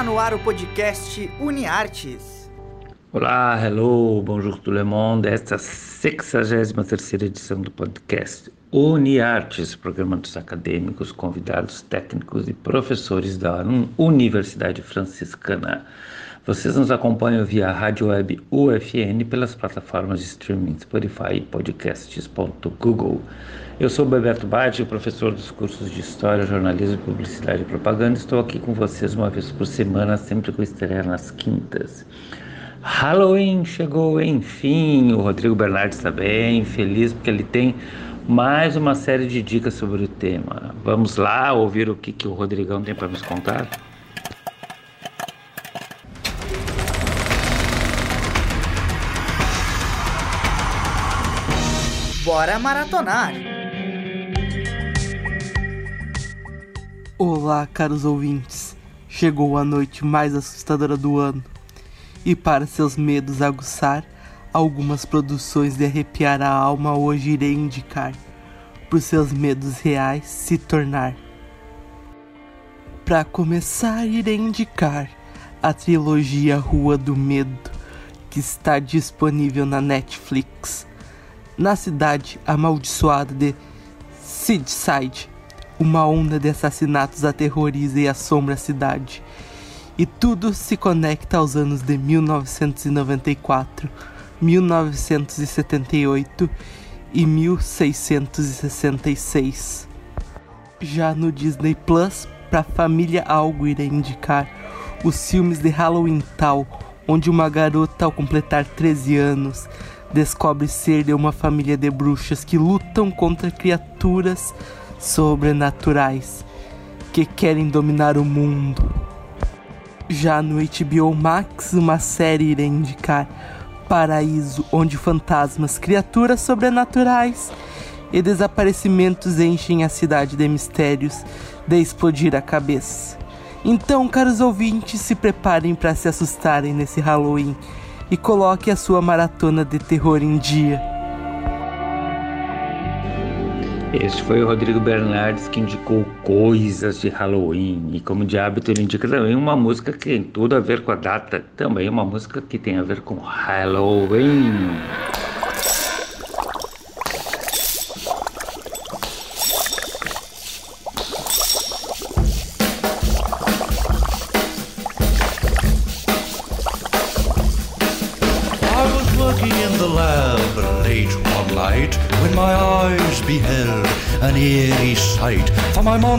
Está no ar o podcast UniArtes. Olá, hello, bonjour tout le monde. Esta é a 63 edição do podcast UniArtes, programa dos acadêmicos, convidados técnicos e professores da Universidade Franciscana. Vocês nos acompanham via rádio web UFN pelas plataformas de streaming Spotify podcasts.google. Eu sou Beberto Badi, professor dos cursos de História, Jornalismo, Publicidade e Propaganda. Estou aqui com vocês uma vez por semana, sempre com estreia nas quintas. Halloween chegou, enfim. O Rodrigo Bernardes está bem, feliz porque ele tem mais uma série de dicas sobre o tema. Vamos lá ouvir o que, que o Rodrigão tem para nos contar? Bora maratonar! Olá, caros ouvintes. Chegou a noite mais assustadora do ano. E para seus medos aguçar, algumas produções de arrepiar a alma hoje irei indicar, por seus medos reais se tornar. Para começar, irei indicar a trilogia Rua do Medo, que está disponível na Netflix na cidade amaldiçoada de Sidside. Uma onda de assassinatos aterroriza e assombra a cidade. E tudo se conecta aos anos de 1994, 1978 e 1666. Já no Disney Plus, para família algo irá indicar os filmes de Halloween Tal, onde uma garota ao completar 13 anos descobre ser de uma família de bruxas que lutam contra criaturas sobrenaturais que querem dominar o mundo. Já no HBO Max, uma série irá indicar Paraíso, onde fantasmas, criaturas sobrenaturais e desaparecimentos enchem a cidade de mistérios de explodir a cabeça. Então, caros ouvintes, se preparem para se assustarem nesse Halloween e coloque a sua maratona de terror em dia. Este foi o Rodrigo Bernardes que indicou coisas de Halloween. E como de hábito, ele indica também uma música que tem tudo a ver com a data, também uma música que tem a ver com Halloween.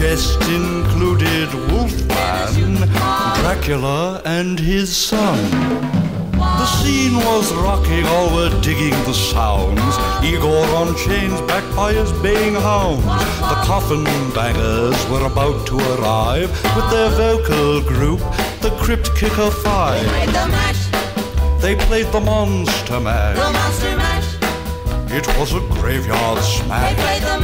Guests included Wolfman, Dracula, and his son. The scene was rocking, all were digging the sounds. Igor on chains, backed by his baying hounds. The coffin bangers were about to arrive with their vocal group, the Crypt Kicker Five. They played the mash. They played the Monster Mash. The monster mash. It was a graveyard They smash.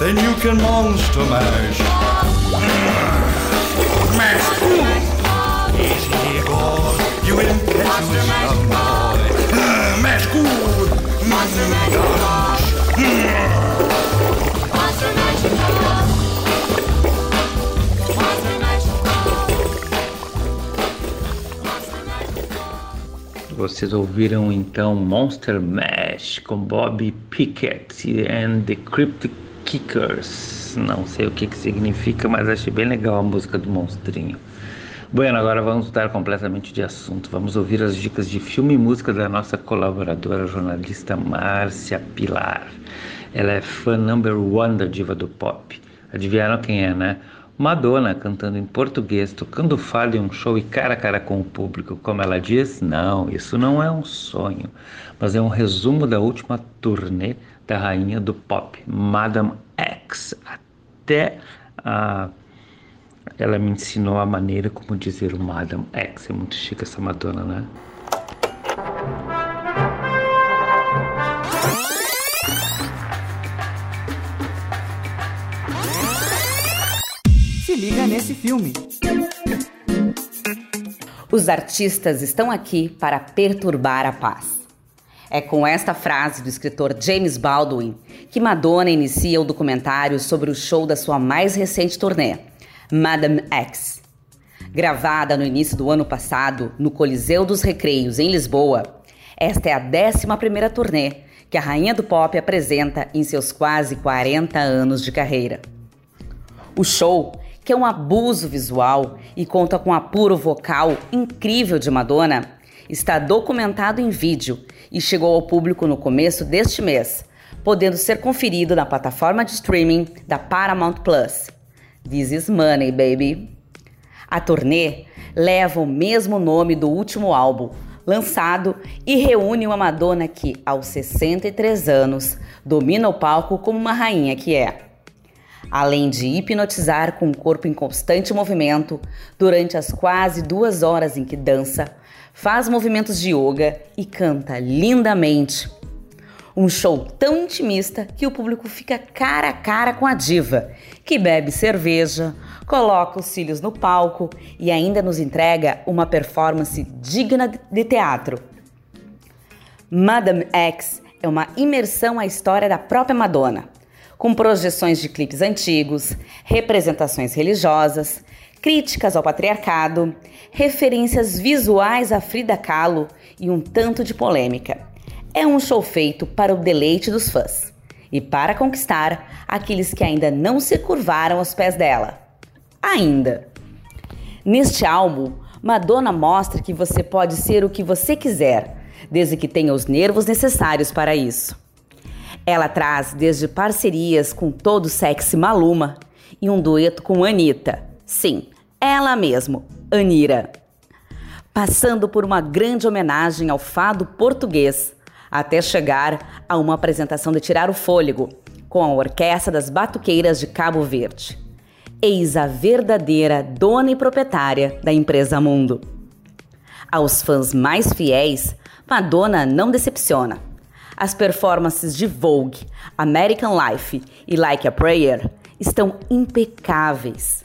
Then you can Monster Mash. Mash. Easy, boy. You impetuous young boy. Mash good. Monster mash. Vocês ouviram então Monster Mash com Bob Pickett and the Cryptic Kickers. Não sei o que, que significa, mas achei bem legal a música do monstrinho. Bueno, agora vamos mudar completamente de assunto. Vamos ouvir as dicas de filme e música da nossa colaboradora jornalista Márcia Pilar. Ela é fã number one da diva do pop. Adivinharam quem é, né? Madonna cantando em português, tocando fado em um show e cara a cara com o público. Como ela diz, não, isso não é um sonho, mas é um resumo da última turnê da rainha do pop, Madame X. Até a ela me ensinou a maneira como dizer o Madame X. É muito chique essa Madonna, né? Se liga nesse filme. Os artistas estão aqui para perturbar a paz. É com esta frase do escritor James Baldwin que Madonna inicia o documentário sobre o show da sua mais recente turnê, Madame X. Gravada no início do ano passado no Coliseu dos Recreios, em Lisboa, esta é a 11ª turnê que a rainha do pop apresenta em seus quase 40 anos de carreira. O show, que é um abuso visual e conta com apuro vocal incrível de Madonna, está documentado em vídeo e chegou ao público no começo deste mês, podendo ser conferido na plataforma de streaming da Paramount Plus. This is money, baby. A turnê leva o mesmo nome do último álbum, lançado e reúne uma Madonna que, aos 63 anos, domina o palco como uma rainha que é além de hipnotizar com o corpo em constante movimento durante as quase duas horas em que dança, faz movimentos de yoga e canta lindamente. Um show tão intimista que o público fica cara a cara com a diva, que bebe cerveja, coloca os cílios no palco e ainda nos entrega uma performance digna de teatro. Madame X é uma imersão à história da própria Madonna com projeções de clipes antigos, representações religiosas, críticas ao patriarcado, referências visuais a Frida Kahlo e um tanto de polêmica. É um show feito para o deleite dos fãs e para conquistar aqueles que ainda não se curvaram aos pés dela. Ainda. Neste álbum, Madonna mostra que você pode ser o que você quiser, desde que tenha os nervos necessários para isso. Ela traz desde parcerias com todo sexy Maluma e um dueto com Anitta. Sim, ela mesmo, Anira. Passando por uma grande homenagem ao fado português, até chegar a uma apresentação de tirar o fôlego com a Orquestra das Batuqueiras de Cabo Verde. Eis a verdadeira dona e proprietária da empresa Mundo. Aos fãs mais fiéis, Madonna não decepciona as performances de Vogue, American Life e Like a Prayer estão impecáveis.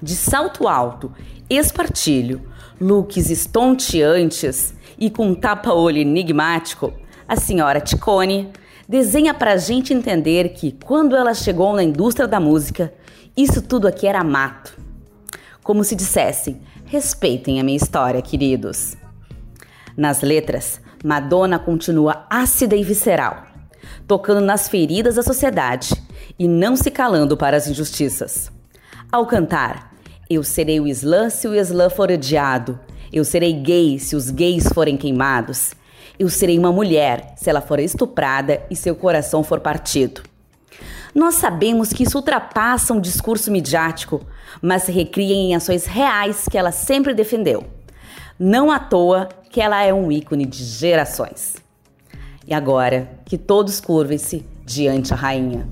De salto alto, espartilho, looks estonteantes e com um tapa-olho enigmático, a senhora Ticone desenha pra gente entender que quando ela chegou na indústria da música, isso tudo aqui era mato. Como se dissessem, respeitem a minha história, queridos. Nas letras, Madonna continua ácida e visceral, tocando nas feridas da sociedade e não se calando para as injustiças. Ao cantar, eu serei o Islã se o Islã for odiado, eu serei gay se os gays forem queimados, eu serei uma mulher se ela for estuprada e seu coração for partido. Nós sabemos que isso ultrapassa um discurso midiático, mas se recria em ações reais que ela sempre defendeu. Não à toa que ela é um ícone de gerações. E agora, que todos curvem-se diante a rainha.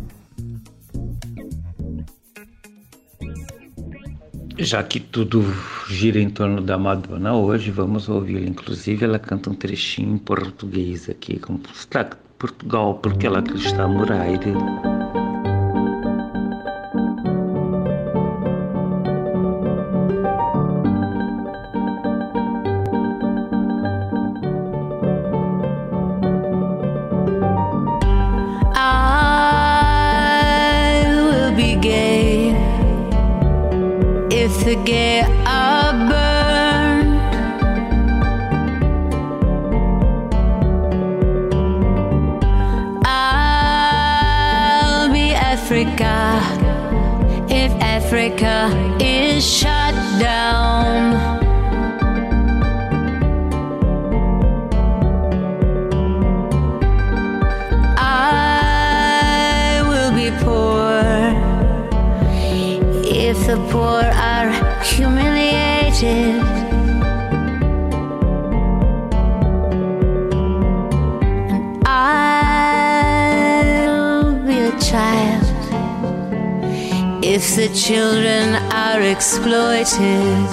Já que tudo gira em torno da Madonna hoje, vamos ouvi-la. Inclusive, ela canta um trechinho em português aqui, como está Portugal, porque ela está no to get a be Africa if Africa is shy. Poor are humiliated. And I'll be a child if the children are exploited.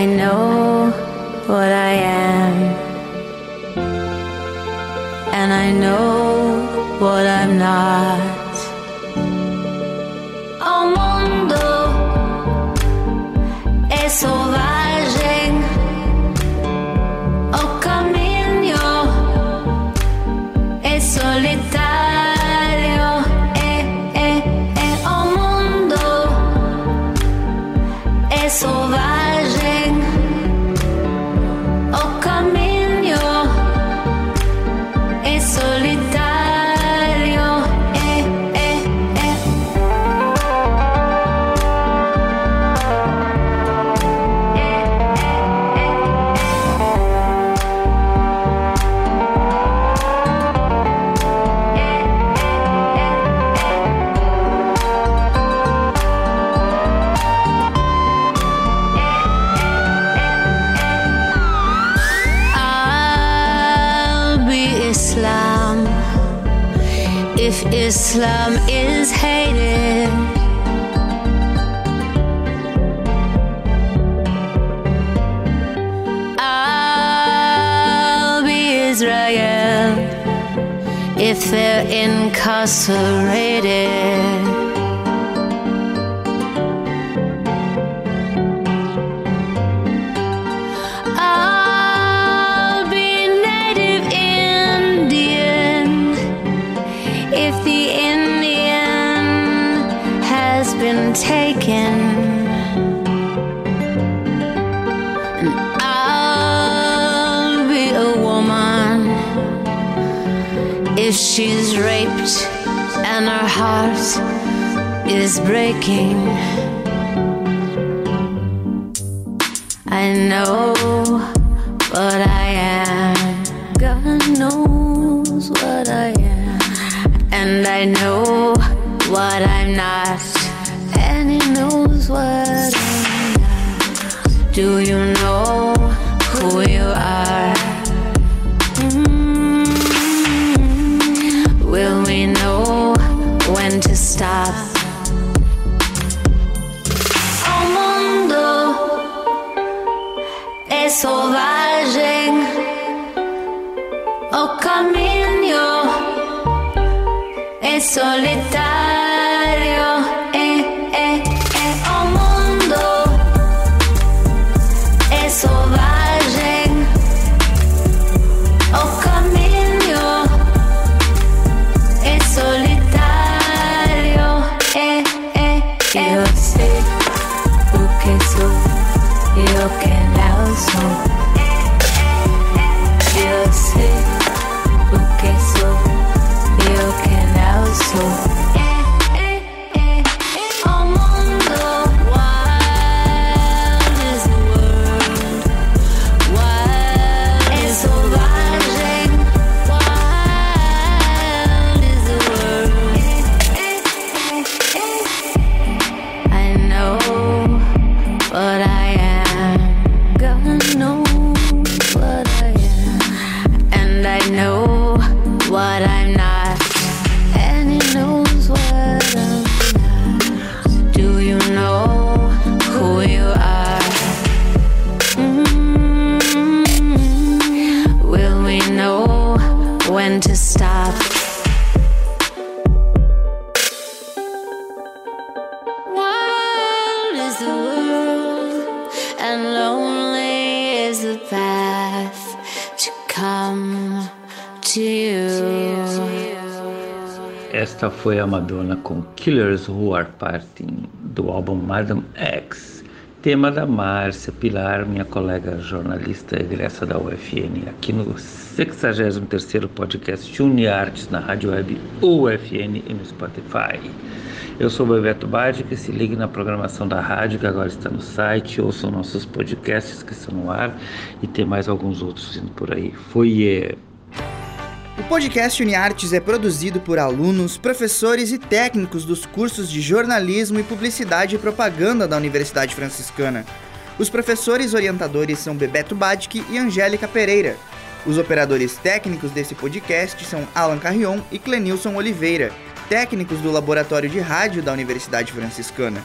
I know what I am, I know what I'm not. If Islam is hated. I'll be Israel if they're incarcerated. She's raped and our heart is breaking. I know what I am. God knows what I am. And I know what I'm not. And He knows what I'm not. Do you know who you are? Stop? O mundo é selvagem. O caminho é solitário. Esta foi a Madonna com Killers Who Are Parting, do álbum Madam X, tema da Márcia Pilar, minha colega jornalista egressa da UFN, aqui no 63º podcast Uniartes na rádio web UFN e no Spotify. Eu sou o Bebeto Badi, que se ligue na programação da rádio, que agora está no site, ouçam nossos podcasts que estão no ar e tem mais alguns outros vindo por aí. Foi... O podcast UniArtes é produzido por alunos, professores e técnicos dos cursos de jornalismo e publicidade e propaganda da Universidade Franciscana. Os professores orientadores são Bebeto Badic e Angélica Pereira. Os operadores técnicos desse podcast são Alan Carrion e Clenilson Oliveira, técnicos do Laboratório de Rádio da Universidade Franciscana.